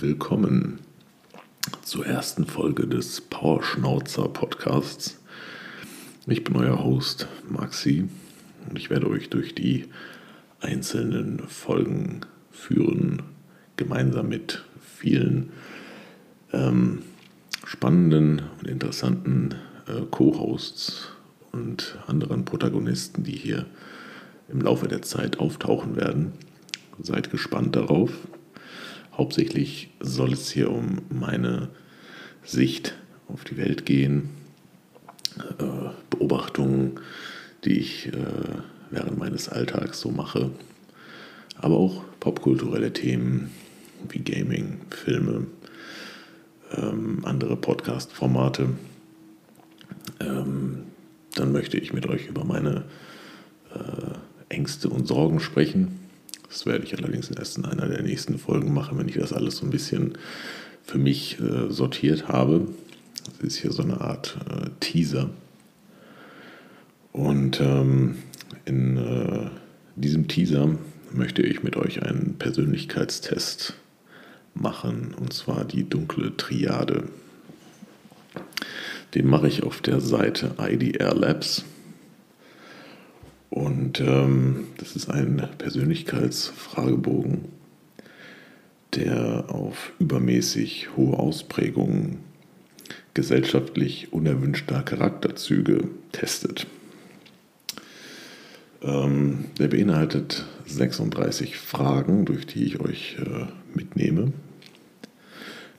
willkommen zur ersten Folge des Powerschnauzer Podcasts. Ich bin euer Host Maxi und ich werde euch durch die einzelnen Folgen führen, gemeinsam mit vielen ähm, spannenden und interessanten äh, Co-Hosts und anderen Protagonisten, die hier im Laufe der Zeit auftauchen werden. Seid gespannt darauf. Hauptsächlich soll es hier um meine Sicht auf die Welt gehen, äh, Beobachtungen, die ich äh, während meines Alltags so mache, aber auch popkulturelle Themen wie Gaming, Filme, ähm, andere Podcast-Formate. Ähm, dann möchte ich mit euch über meine äh, Ängste und Sorgen sprechen das werde ich allerdings erst in einer der nächsten Folgen machen, wenn ich das alles so ein bisschen für mich äh, sortiert habe. Das ist hier so eine Art äh, Teaser. Und ähm, in äh, diesem Teaser möchte ich mit euch einen Persönlichkeitstest machen, und zwar die dunkle Triade. Den mache ich auf der Seite IDR Labs. Und ähm, das ist ein Persönlichkeitsfragebogen, der auf übermäßig hohe Ausprägungen gesellschaftlich unerwünschter Charakterzüge testet. Ähm, der beinhaltet 36 Fragen, durch die ich euch äh, mitnehme.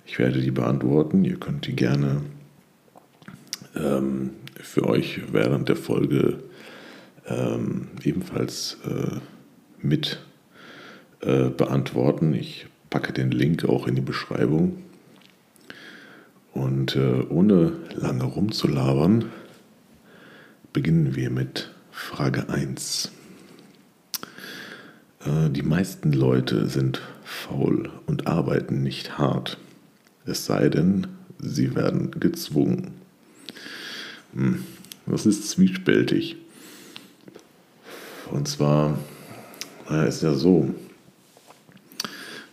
Ich werde die beantworten. Ihr könnt die gerne ähm, für euch während der Folge ähm, ebenfalls äh, mit äh, beantworten. Ich packe den Link auch in die Beschreibung. Und äh, ohne lange rumzulabern, beginnen wir mit Frage 1. Äh, die meisten Leute sind faul und arbeiten nicht hart. Es sei denn, sie werden gezwungen. Hm, das ist zwiespältig. Und zwar naja, ist ja so,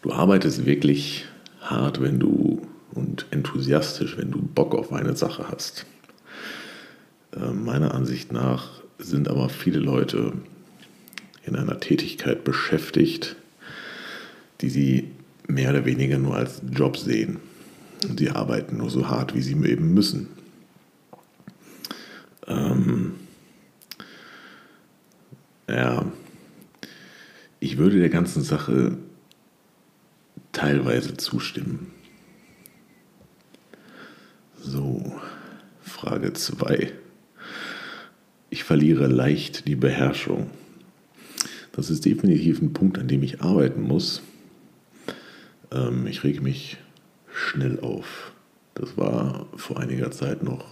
du arbeitest wirklich hart, wenn du und enthusiastisch, wenn du Bock auf eine Sache hast. Äh, meiner Ansicht nach sind aber viele Leute in einer Tätigkeit beschäftigt, die sie mehr oder weniger nur als Job sehen. Und sie arbeiten nur so hart, wie sie eben müssen. Ja, ich würde der ganzen Sache teilweise zustimmen. So, Frage 2. Ich verliere leicht die Beherrschung. Das ist definitiv ein Punkt, an dem ich arbeiten muss. Ähm, ich rege mich schnell auf. Das war vor einiger Zeit noch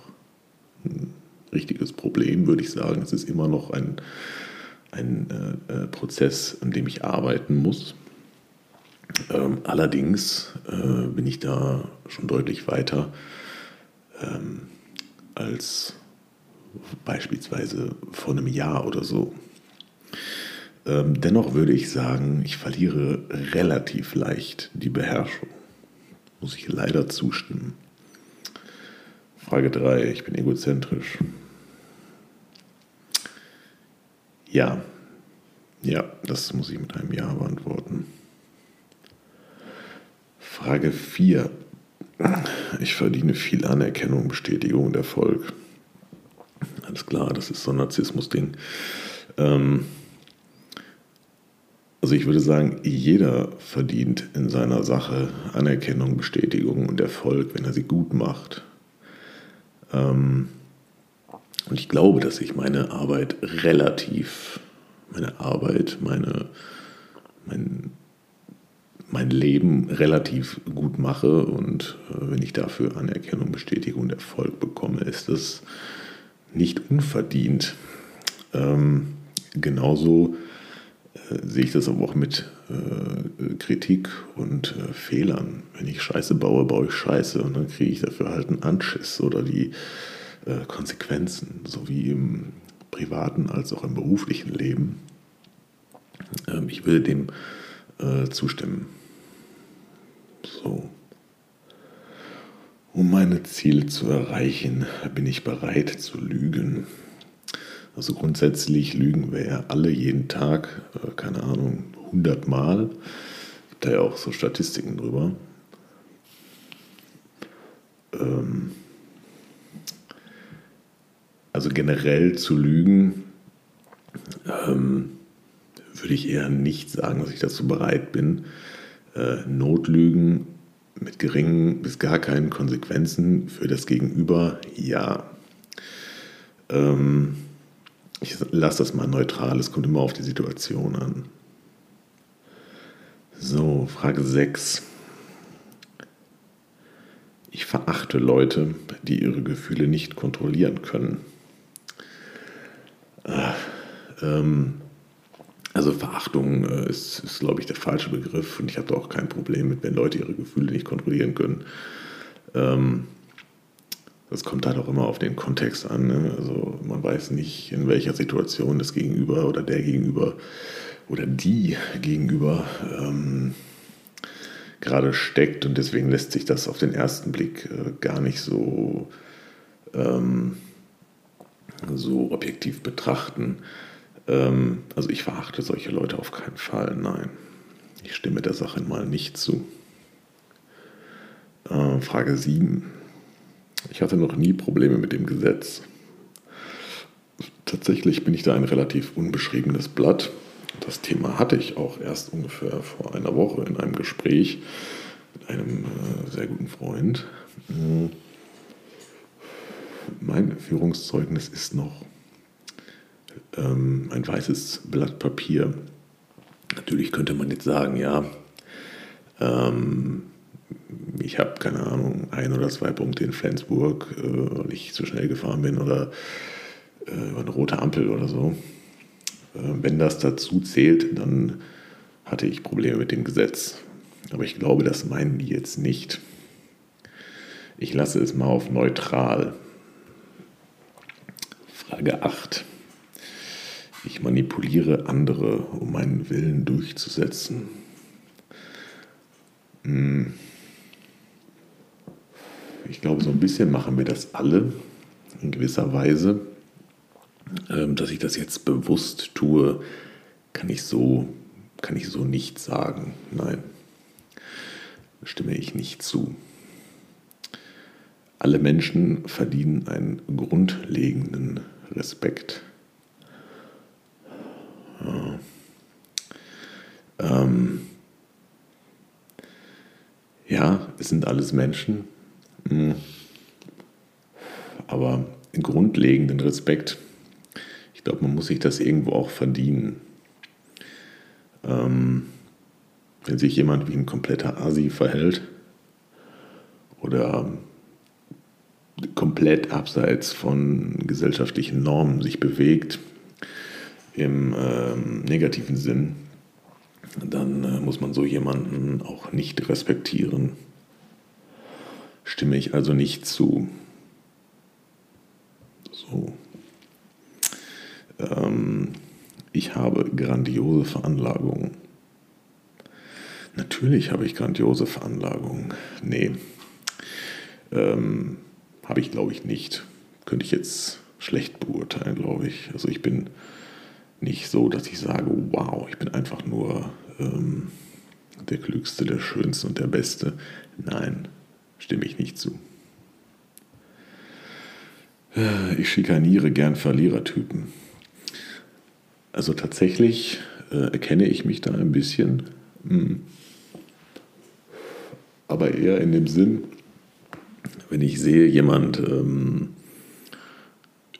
ein richtiges Problem, würde ich sagen. Es ist immer noch ein ein äh, äh, Prozess, an dem ich arbeiten muss. Ähm, allerdings äh, bin ich da schon deutlich weiter ähm, als beispielsweise vor einem Jahr oder so. Ähm, dennoch würde ich sagen, ich verliere relativ leicht die Beherrschung. Muss ich leider zustimmen. Frage 3. Ich bin egozentrisch. Ja, ja, das muss ich mit einem Ja beantworten. Frage 4. Ich verdiene viel Anerkennung, Bestätigung und Erfolg. Alles klar, das ist so ein Narzissmus-Ding. Ähm, also ich würde sagen, jeder verdient in seiner Sache Anerkennung, Bestätigung und Erfolg, wenn er sie gut macht. Ähm, und ich glaube, dass ich meine Arbeit relativ, meine Arbeit, meine, mein, mein Leben relativ gut mache und äh, wenn ich dafür Anerkennung, Bestätigung und Erfolg bekomme, ist das nicht unverdient. Ähm, genauso äh, sehe ich das aber auch mit äh, Kritik und äh, Fehlern. Wenn ich Scheiße baue, baue ich Scheiße und dann kriege ich dafür halt einen Anschiss oder die äh, Konsequenzen, sowie im privaten als auch im beruflichen Leben. Ähm, ich würde dem äh, zustimmen. So. Um meine Ziele zu erreichen, bin ich bereit zu lügen. Also grundsätzlich lügen wir ja alle jeden Tag, äh, keine Ahnung, 100 Mal. Gibt da ja auch so Statistiken drüber. Ähm also generell zu lügen, ähm, würde ich eher nicht sagen, dass ich dazu bereit bin. Äh, Notlügen mit geringen bis gar keinen Konsequenzen für das Gegenüber, ja. Ähm, ich lasse das mal neutral, es kommt immer auf die Situation an. So, Frage 6. Ich verachte Leute, die ihre Gefühle nicht kontrollieren können. Äh, ähm, also Verachtung äh, ist, ist glaube ich, der falsche Begriff und ich habe da auch kein Problem mit, wenn Leute ihre Gefühle nicht kontrollieren können. Ähm, das kommt halt auch immer auf den Kontext an. Ne? Also man weiß nicht, in welcher Situation das Gegenüber oder der Gegenüber oder die Gegenüber ähm, gerade steckt und deswegen lässt sich das auf den ersten Blick äh, gar nicht so, ähm, so objektiv betrachten. Ähm, also ich verachte solche Leute auf keinen Fall, nein. Ich stimme der Sache mal nicht zu. Äh, Frage 7. Ich hatte noch nie Probleme mit dem Gesetz. Tatsächlich bin ich da ein relativ unbeschriebenes Blatt. Das Thema hatte ich auch erst ungefähr vor einer Woche in einem Gespräch mit einem äh, sehr guten Freund. Hm. Mein Führungszeugnis ist noch ähm, ein weißes Blatt Papier. Natürlich könnte man jetzt sagen, ja, ähm, ich habe keine Ahnung, ein oder zwei Punkte in Flensburg, äh, weil ich zu schnell gefahren bin oder äh, über eine rote Ampel oder so. Äh, wenn das dazu zählt, dann hatte ich Probleme mit dem Gesetz. Aber ich glaube, das meinen die jetzt nicht. Ich lasse es mal auf neutral. Frage 8. Ich manipuliere andere, um meinen Willen durchzusetzen. Hm. Ich glaube, so ein bisschen machen wir das alle in gewisser Weise. Ähm, dass ich das jetzt bewusst tue, kann ich so, kann ich so nicht sagen. Nein, stimme ich nicht zu. Alle Menschen verdienen einen grundlegenden Respekt. Ja. Ähm, ja, es sind alles Menschen, hm. aber grundlegenden Respekt ich glaube, man muss sich das irgendwo auch verdienen. Ähm, wenn sich jemand wie ein kompletter Asi verhält oder komplett abseits von gesellschaftlichen Normen sich bewegt, im ähm, negativen Sinn, dann äh, muss man so jemanden auch nicht respektieren. Stimme ich also nicht zu. So. Ähm, ich habe grandiose Veranlagungen. Natürlich habe ich grandiose Veranlagungen. Nee, ähm, habe ich glaube ich nicht. Könnte ich jetzt schlecht beurteilen, glaube ich. Also ich bin nicht so, dass ich sage, wow, ich bin einfach nur ähm, der Klügste, der Schönste und der Beste. Nein, stimme ich nicht zu. Ich schikaniere gern Verlierertypen. Also tatsächlich äh, erkenne ich mich da ein bisschen, mh, hm. aber eher in dem Sinn, wenn ich sehe, jemand ähm,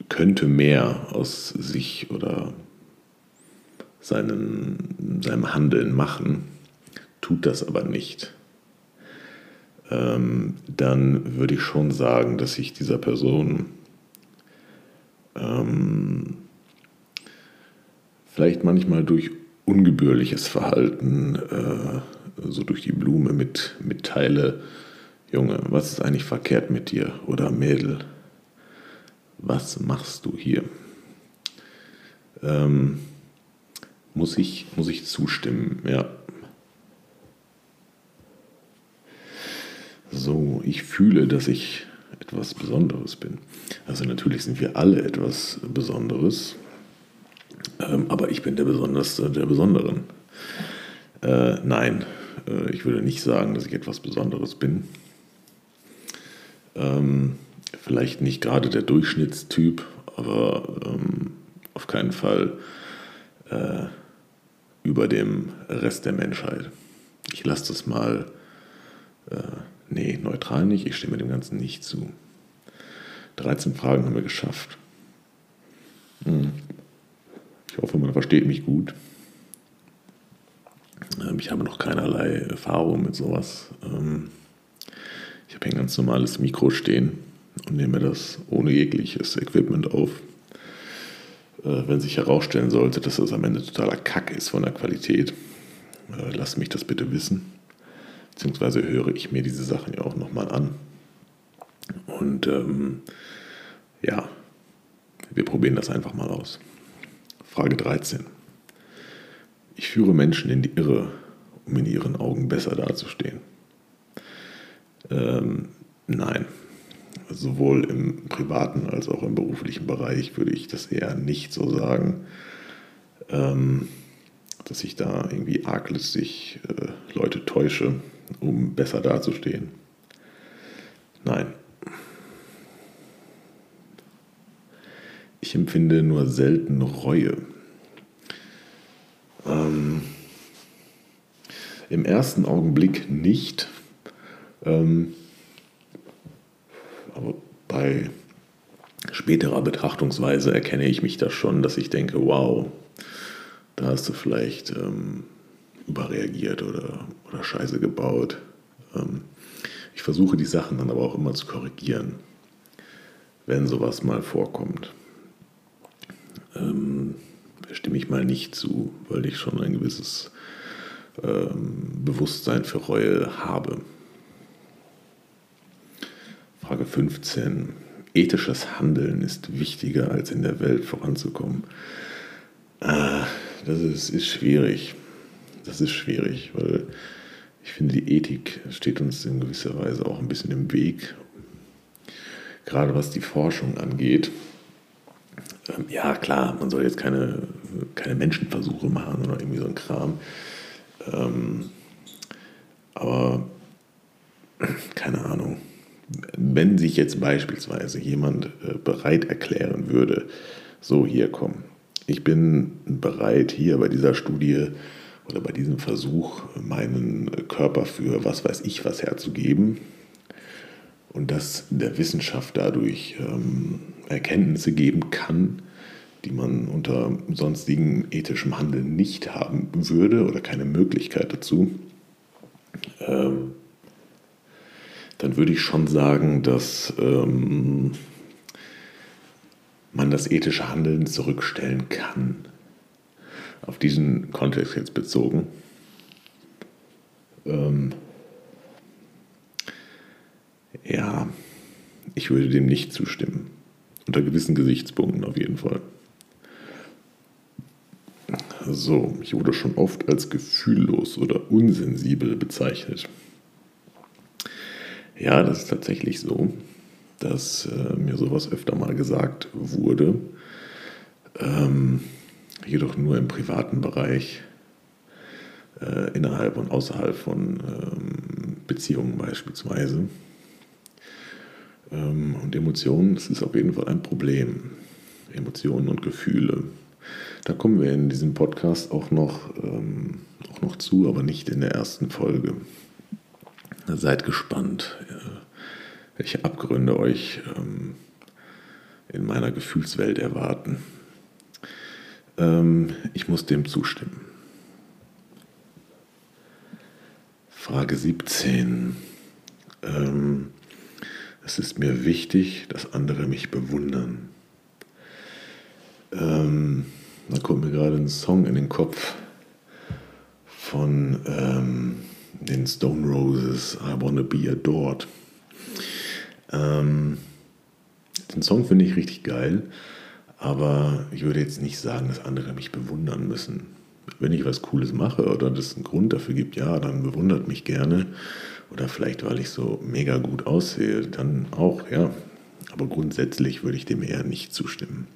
könnte mehr aus sich oder seinen, seinem Handeln machen, tut das aber nicht, ähm, dann würde ich schon sagen, dass ich dieser Person ähm, vielleicht manchmal durch ungebührliches Verhalten, äh, so durch die Blume mit, mitteile, Junge, was ist eigentlich verkehrt mit dir? Oder Mädel, was machst du hier? Ähm, muss, ich, muss ich zustimmen, ja. so, ich fühle, dass ich etwas Besonderes bin. Also natürlich sind wir alle etwas Besonderes, ähm, aber ich bin der Besonderste der Besonderen. Äh, nein, äh, ich würde nicht sagen, dass ich etwas Besonderes bin. Ähm, vielleicht nicht gerade der Durchschnittstyp, aber ähm, auf keinen Fall äh, über dem Rest der Menschheit. Ich lasse das mal, äh, nee, neutral nicht, ich stimme dem Ganzen nicht zu. 13 Fragen haben wir geschafft. Hm. Ich hoffe, man versteht mich gut. Ähm, ich habe noch keinerlei Erfahrung mit sowas. Ähm, ich habe ein ganz normales Mikro stehen und nehme das ohne jegliches Equipment auf. Äh, wenn sich herausstellen sollte, dass das am Ende totaler Kack ist von der Qualität, äh, lasst mich das bitte wissen. Beziehungsweise höre ich mir diese Sachen ja auch nochmal an. Und ähm, ja, wir probieren das einfach mal aus. Frage 13. Ich führe Menschen in die Irre, um in ihren Augen besser dazustehen. Ähm, nein, sowohl im privaten als auch im beruflichen Bereich würde ich das eher nicht so sagen, ähm, dass ich da irgendwie arglistig äh, Leute täusche, um besser dazustehen. Nein. Ich empfinde nur selten Reue. Ähm, Im ersten Augenblick nicht. Ähm, aber bei späterer Betrachtungsweise erkenne ich mich da schon, dass ich denke, wow, da hast du vielleicht ähm, überreagiert oder, oder Scheiße gebaut. Ähm, ich versuche die Sachen dann aber auch immer zu korrigieren, wenn sowas mal vorkommt. Ähm, stimme ich mal nicht zu, weil ich schon ein gewisses ähm, Bewusstsein für Reue habe. Frage 15. Ethisches Handeln ist wichtiger, als in der Welt voranzukommen. Ah, das ist, ist schwierig. Das ist schwierig, weil ich finde, die Ethik steht uns in gewisser Weise auch ein bisschen im Weg. Gerade was die Forschung angeht. Ähm, ja, klar, man soll jetzt keine, keine Menschenversuche machen oder irgendwie so ein Kram. Ähm, aber keine Ahnung wenn sich jetzt beispielsweise jemand äh, bereit erklären würde, so hier komm, ich bin bereit hier bei dieser Studie oder bei diesem Versuch meinen Körper für was weiß ich was herzugeben und dass der Wissenschaft dadurch ähm, Erkenntnisse geben kann, die man unter sonstigen ethischem Handeln nicht haben würde oder keine Möglichkeit dazu. Ähm, dann würde ich schon sagen, dass ähm, man das ethische Handeln zurückstellen kann. Auf diesen Kontext jetzt bezogen. Ähm, ja, ich würde dem nicht zustimmen. Unter gewissen Gesichtspunkten auf jeden Fall. So, ich wurde schon oft als gefühllos oder unsensibel bezeichnet. Ja, das ist tatsächlich so, dass äh, mir sowas öfter mal gesagt wurde, ähm, jedoch nur im privaten Bereich, äh, innerhalb und außerhalb von ähm, Beziehungen beispielsweise. Ähm, und Emotionen, das ist auf jeden Fall ein Problem. Emotionen und Gefühle. Da kommen wir in diesem Podcast auch noch, ähm, auch noch zu, aber nicht in der ersten Folge. Seid gespannt, welche Abgründe euch ähm, in meiner Gefühlswelt erwarten. Ähm, ich muss dem zustimmen. Frage 17. Ähm, es ist mir wichtig, dass andere mich bewundern. Da kommt mir gerade ein Song in den Kopf von den Stone Roses, I Wanna Be Adored. Ähm, den Song finde ich richtig geil, aber ich würde jetzt nicht sagen, dass andere mich bewundern müssen. Wenn ich was Cooles mache oder es einen Grund dafür gibt, ja, dann bewundert mich gerne Oder vielleicht, weil ich so mega gut aussehe, dann auch, ja. Aber grundsätzlich würde ich dem eher nicht zustimmen.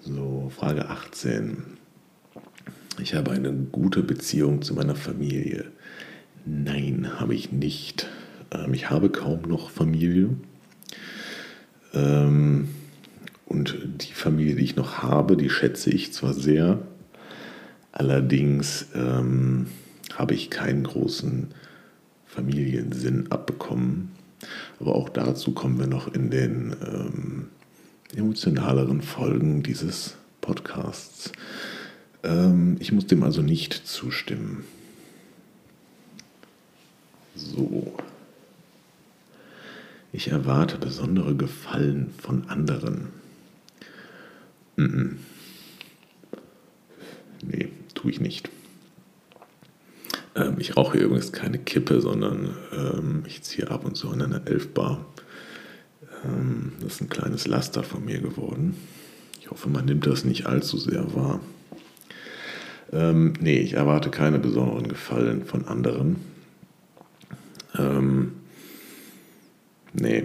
So, Frage 18. Ich habe eine gute Beziehung zu meiner Familie. Nein, habe ich nicht. Ähm, ich habe kaum noch Familie. Ähm, und die Familie, die ich noch habe, die schätze ich zwar sehr, allerdings ähm, habe ich keinen großen Familiensinn abbekommen. Aber auch dazu kommen wir noch in den ähm, emotionaleren Folgen dieses Podcasts. Ähm, ich muss dem also nicht zustimmen. So. Ich erwarte besondere Gefallen von anderen. Mm -mm. Nee, tue ich nicht. Ähm, ich rauche übrigens keine Kippe, sondern ähm, ich ziehe ab und zu an einer Elfbar. Ähm, das ist ein kleines Laster von mir geworden. Ich hoffe, man nimmt das nicht allzu sehr wahr. Ähm, nee, ich erwarte keine besonderen Gefallen von anderen. Ähm, nee.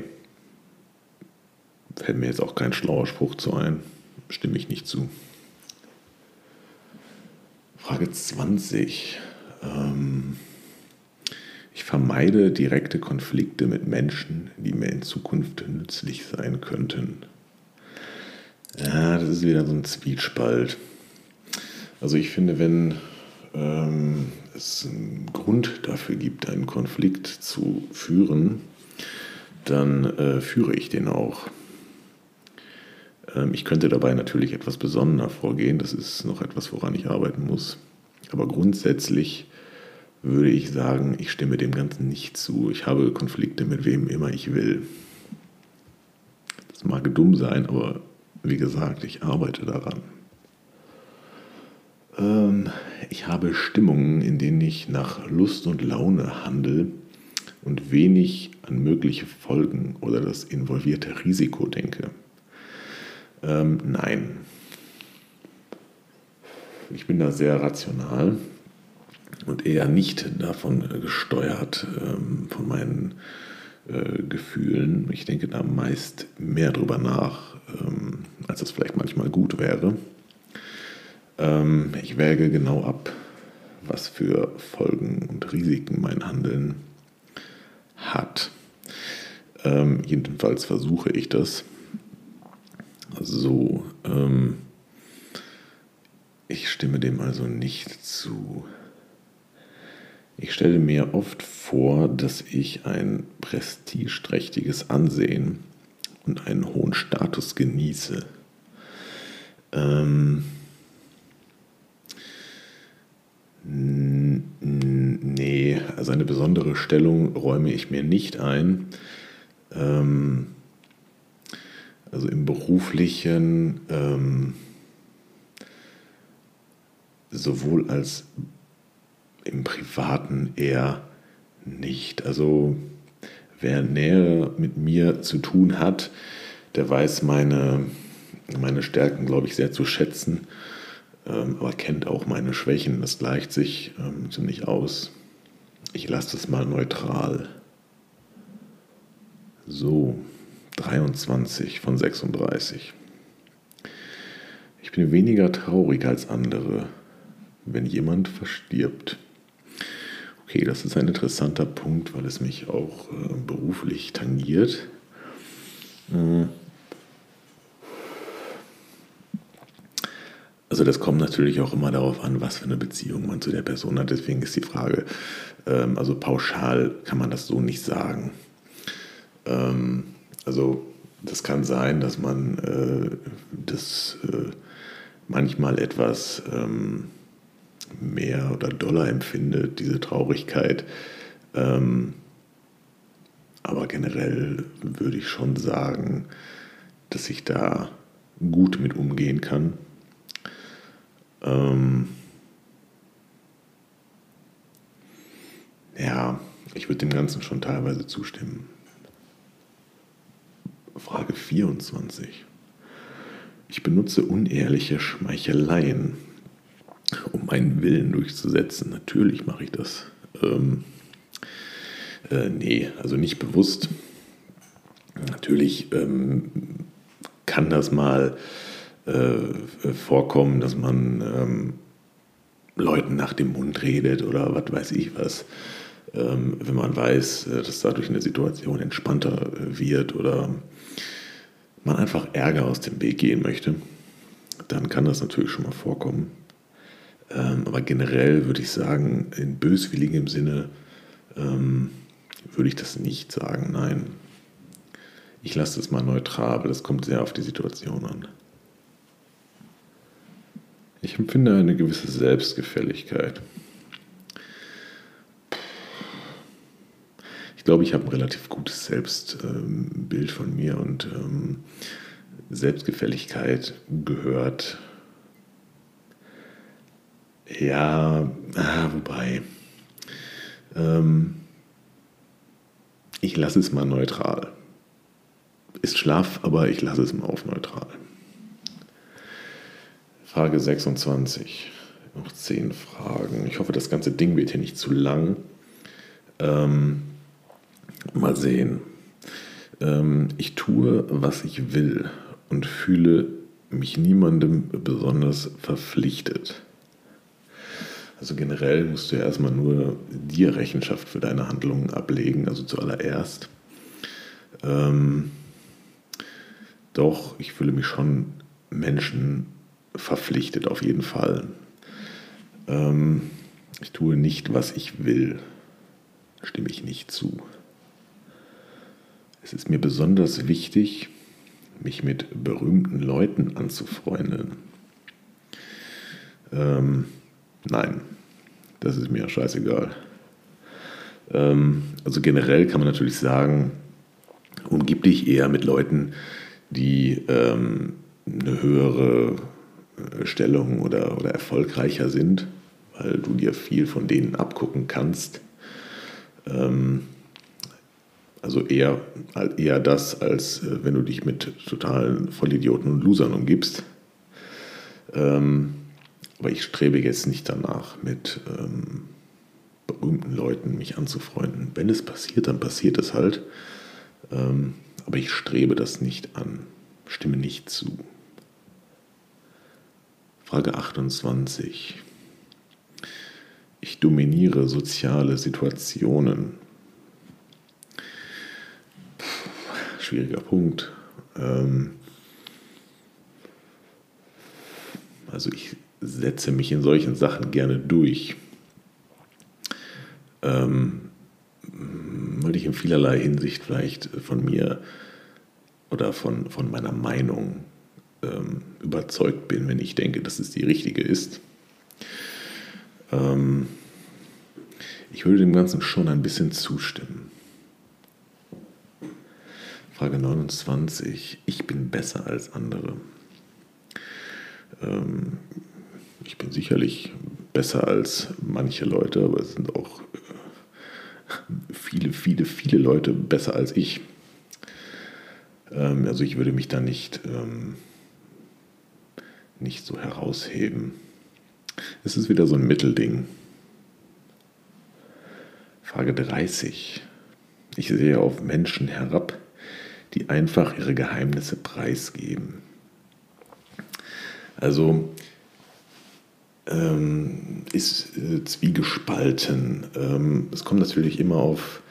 Fällt mir jetzt auch kein schlauer Spruch zu ein. Stimme ich nicht zu. Frage 20. Ähm, ich vermeide direkte Konflikte mit Menschen, die mir in Zukunft nützlich sein könnten. Ja, das ist wieder so ein Zwiespalt. Also ich finde, wenn ähm, es einen Grund dafür gibt, einen Konflikt zu führen, dann äh, führe ich den auch. Ähm, ich könnte dabei natürlich etwas besonderer vorgehen, das ist noch etwas, woran ich arbeiten muss. Aber grundsätzlich würde ich sagen, ich stimme dem Ganzen nicht zu. Ich habe Konflikte mit wem immer ich will. Das mag dumm sein, aber wie gesagt, ich arbeite daran. Ähm, ich habe Stimmungen, in denen ich nach Lust und Laune handle und wenig an mögliche Folgen oder das involvierte Risiko denke. Ähm, nein. Ich bin da sehr rational und eher nicht davon gesteuert, ähm, von meinen äh, Gefühlen. Ich denke da meist mehr drüber nach, ähm, als das vielleicht manchmal gut wäre. Ähm, ich wäge genau ab, was für Folgen und Risiken mein Handeln hat. Ähm, jedenfalls versuche ich das so. Ähm, ich stimme dem also nicht zu. Ich stelle mir oft vor, dass ich ein prestigeträchtiges Ansehen und einen hohen Status genieße. Ähm, nee, also eine besondere Stellung räume ich mir nicht ein. Ähm, also im beruflichen, ähm, sowohl als im privaten eher nicht. Also wer näher mit mir zu tun hat, der weiß meine, meine Stärken, glaube ich, sehr zu schätzen, ähm, aber kennt auch meine Schwächen. Das gleicht sich ähm, ziemlich aus. Ich lasse das mal neutral. So, 23 von 36. Ich bin weniger traurig als andere, wenn jemand verstirbt. Okay, das ist ein interessanter Punkt, weil es mich auch äh, beruflich tangiert. Äh, also das kommt natürlich auch immer darauf an, was für eine Beziehung man zu der Person hat. Deswegen ist die Frage, ähm, also pauschal kann man das so nicht sagen. Ähm, also das kann sein, dass man äh, das äh, manchmal etwas... Ähm, mehr oder doller empfindet, diese Traurigkeit. Ähm, aber generell würde ich schon sagen, dass ich da gut mit umgehen kann. Ähm, ja, ich würde dem Ganzen schon teilweise zustimmen. Frage 24. Ich benutze unehrliche Schmeicheleien um meinen Willen durchzusetzen. Natürlich mache ich das. Ähm, Äh, nee, also nicht bewusst. Natürlich ähm, kann das mal äh, vorkommen, dass man ähm, Leuten nach dem Mund redet oder was weiß ich was, ähm, wenn man weiß, äh, dass dadurch eine Situation entspannter äh, wird oder man einfach Ärger aus dem Weg gehen möchte, dann kann das natürlich schon mal vorkommen. Ähm, aber generell würde ich sagen, in böswilligem Sinne ähm, würde ich das nicht sagen. Nein, ich lasse das mal neutral, aber das kommt sehr auf die Situation an. Ich empfinde eine gewisse Selbstgefälligkeit. Ich glaube, ich habe ein relativ gutes Selbstbild von mir und ähm, Selbstgefälligkeit gehört. Ja, ah, wobei. Ähm, ich lasse es mal neutral. Ist schlaff, aber ich lasse es mal auf neutral. Frage 26. Noch zehn Fragen. Ich hoffe, das ganze Ding wird hier nicht zu lang. Ähm, mal sehen. Ähm, ich tue, was ich will und fühle mich niemandem besonders verpflichtet. Also generell musst du ja erstmal nur dir Rechenschaft für deine Handlungen ablegen, also zuallererst. Ähm, doch, ich fühle mich schon Menschen verpflichtet, auf jeden Fall. Ähm, ich tue nicht, was ich will. Stimme ich nicht zu. Es ist mir besonders wichtig, mich mit berühmten Leuten anzufreunden. Ähm, nein, das ist mir scheißegal. Ähm, also generell kann man natürlich sagen, umgib dich eher mit Leuten, die ähm, eine höhere Stellung oder, oder erfolgreicher sind, weil du dir viel von denen abgucken kannst. Ähm, also eher, eher das, als äh, wenn du dich mit totalen Vollidioten und Losern umgibst. Ähm, aber ich strebe jetzt nicht danach, mit ähm, berühmten Leuten mich anzufreunden. Wenn es passiert, dann passiert es halt. Ähm, aber ich strebe das nicht an, stimme nicht zu. Frage 28. Ich dominiere soziale Situationen. Puh, schwieriger Punkt. Ähm, also ich setze mich in solchen Sachen gerne durch, ähm, weil ich in vielerlei Hinsicht vielleicht von mir oder von, von meiner Meinung ähm, überzeugt bin, wenn ich denke, dass es die richtige ist. Ähm, ich würde dem Ganzen schon ein bisschen zustimmen. Frage 29. Ich bin besser als andere. Ähm, ich bin sicherlich besser als manche Leute, aber es sind auch äh, viele, viele, viele Leute besser als ich. Ähm, also ich würde mich da nicht, ähm, nicht so herausheben. Es ist wieder so ein Mittelding. Frage 30. Ich sehe auf Menschen herab, die einfach ihre Geheimnisse preisgeben. Also ähm, ist äh, zwiegespalten. Ähm, es kommt natürlich immer auf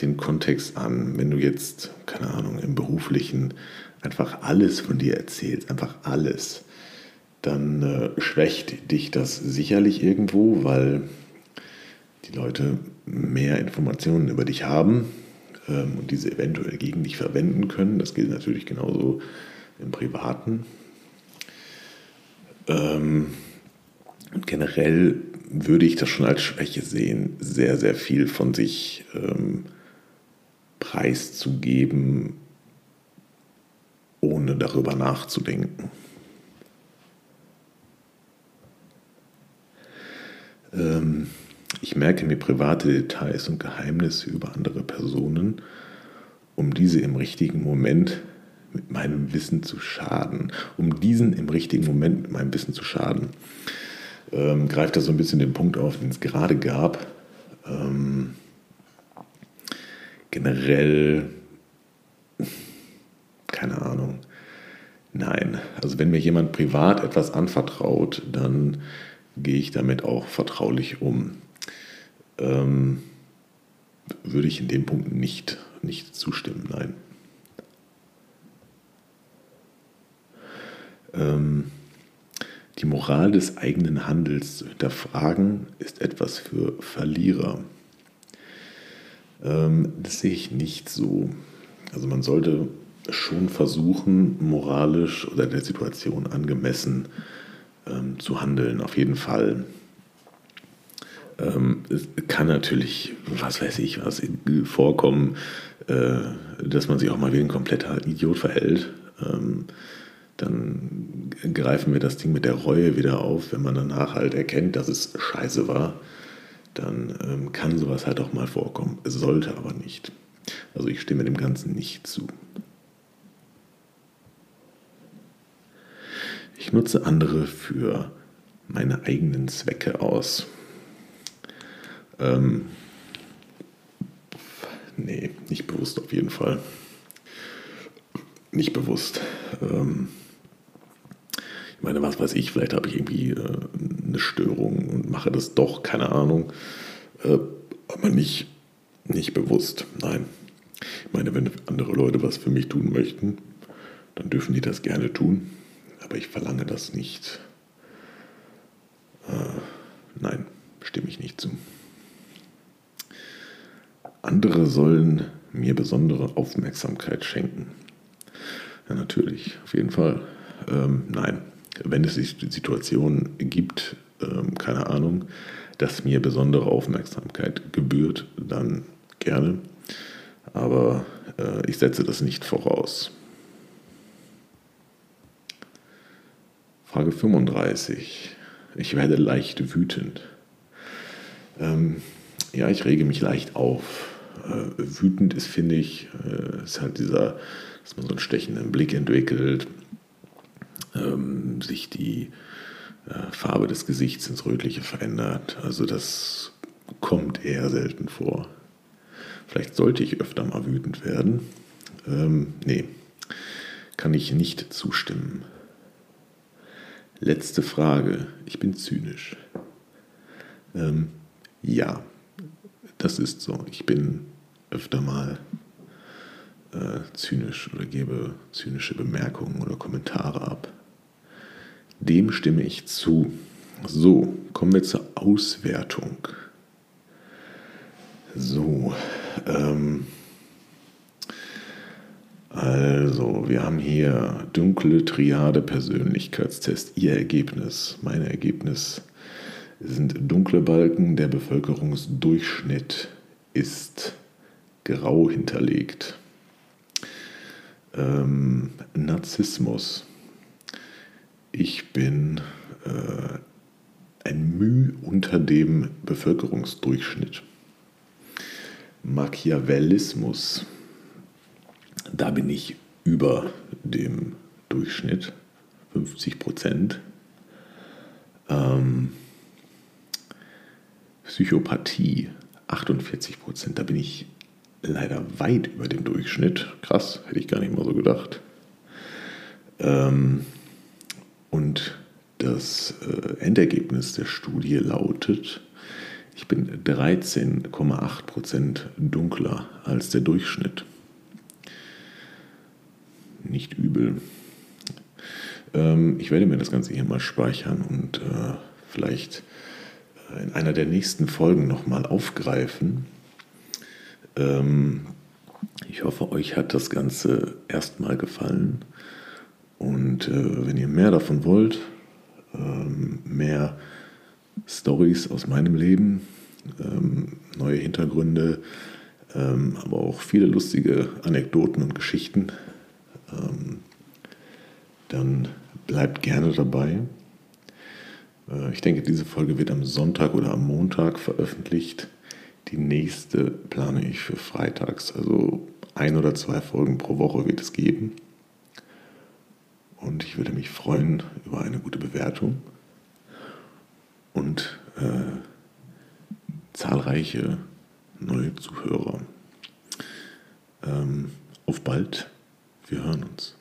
den Kontext an. Wenn du jetzt, keine Ahnung, im beruflichen einfach alles von dir erzählst, einfach alles, dann äh, schwächt dich das sicherlich irgendwo, weil die Leute mehr Informationen über dich haben ähm, und diese eventuell gegen dich verwenden können. Das gilt natürlich genauso im Privaten. Ähm, generell würde ich das schon als Schwäche sehen, sehr, sehr viel von sich ähm, preiszugeben, ohne darüber nachzudenken. Ähm, ich merke mir private Details und Geheimnisse über andere Personen, um diese im richtigen Moment mit meinem Wissen zu schaden, um diesen im richtigen Moment mit meinem Wissen zu schaden ähm, greift da so ein bisschen den Punkt auf, den es gerade gab. Ähm, generell, keine Ahnung, nein. Also wenn mir jemand privat etwas anvertraut, dann gehe ich damit auch vertraulich um. Ähm, würde ich in dem Punkt nicht, nicht zustimmen, nein. Ähm, die Moral des eigenen Handels zu hinterfragen, ist etwas für Verlierer. Ähm, das sehe ich nicht so. Also man sollte schon versuchen, moralisch oder der Situation angemessen ähm, zu handeln, auf jeden Fall. Ähm, es kann natürlich, was weiß ich, was vorkommen, äh, dass man sich auch mal wie ein kompletter Idiot verhält. Ähm, dann greifen wir das Ding mit der Reue wieder auf. Wenn man danach halt erkennt, dass es scheiße war, dann ähm, kann sowas halt auch mal vorkommen. Es sollte aber nicht. Also ich stimme dem Ganzen nicht zu. Ich nutze andere für meine eigenen Zwecke aus. Ähm, nee, nicht bewusst auf jeden Fall. Nicht bewusst. Ähm, ich meine, was weiß ich, vielleicht habe ich irgendwie äh, eine Störung und mache das doch, keine Ahnung. Äh, aber nicht, nicht bewusst, nein. Ich meine, wenn andere Leute was für mich tun möchten, dann dürfen die das gerne tun. Aber ich verlange das nicht. Äh, nein, stimme ich nicht zu. Andere sollen mir besondere Aufmerksamkeit schenken. Ja, natürlich, auf jeden Fall. Ähm, nein, wenn es Situationen gibt, ähm, keine Ahnung, dass mir besondere Aufmerksamkeit gebührt, dann gerne. Aber äh, ich setze das nicht voraus. Frage 35. Ich werde leicht wütend. Ähm, ja, ich rege mich leicht auf. Äh, wütend ist, finde ich, äh, ist halt dieser, dass man so einen stechenden Blick entwickelt, ähm, sich die äh, Farbe des Gesichts ins Rötliche verändert. Also das kommt eher selten vor. Vielleicht sollte ich öfter mal wütend werden. Ähm, nee, kann ich nicht zustimmen. Letzte Frage. Ich bin zynisch. Ähm, ja, das ist so. Ich bin öfter mal äh, zynisch oder gebe zynische Bemerkungen oder Kommentare ab. Dem stimme ich zu. So, kommen wir zur Auswertung. So, ähm, also, wir haben hier dunkle Triade Persönlichkeitstest. Ihr Ergebnis, mein Ergebnis sind dunkle Balken. Der Bevölkerungsdurchschnitt ist grau hinterlegt. Ähm, Narzissmus ich bin äh, ein Müh unter dem Bevölkerungsdurchschnitt. Machiavellismus, da bin ich über dem Durchschnitt, 50 Prozent. Ähm, Psychopathie, 48 Prozent, da bin ich leider weit über dem Durchschnitt. Krass, hätte ich gar nicht mal so gedacht. Ähm, und das äh, Endergebnis der Studie lautet, ich bin 13,8% dunkler als der Durchschnitt. Nicht übel. Ähm, ich werde mir das Ganze hier mal speichern und äh, vielleicht äh, in einer der nächsten Folgen nochmal aufgreifen. Ähm, ich hoffe, euch hat das Ganze erstmal gefallen. Und äh, wenn ihr mehr davon wollt, ähm, mehr Stories aus meinem Leben, ähm, neue Hintergründe, ähm, aber auch viele lustige Anekdoten und Geschichten, ähm, dann bleibt gerne dabei. Äh, ich denke, diese Folge wird am Sonntag oder am Montag veröffentlicht. Die nächste plane ich für freitags, also ein oder zwei Folgen pro Woche wird es geben. Und ich würde mich freuen über eine gute Bewertung und äh, zahlreiche neue Zuhörer. bald. Wir hören uns.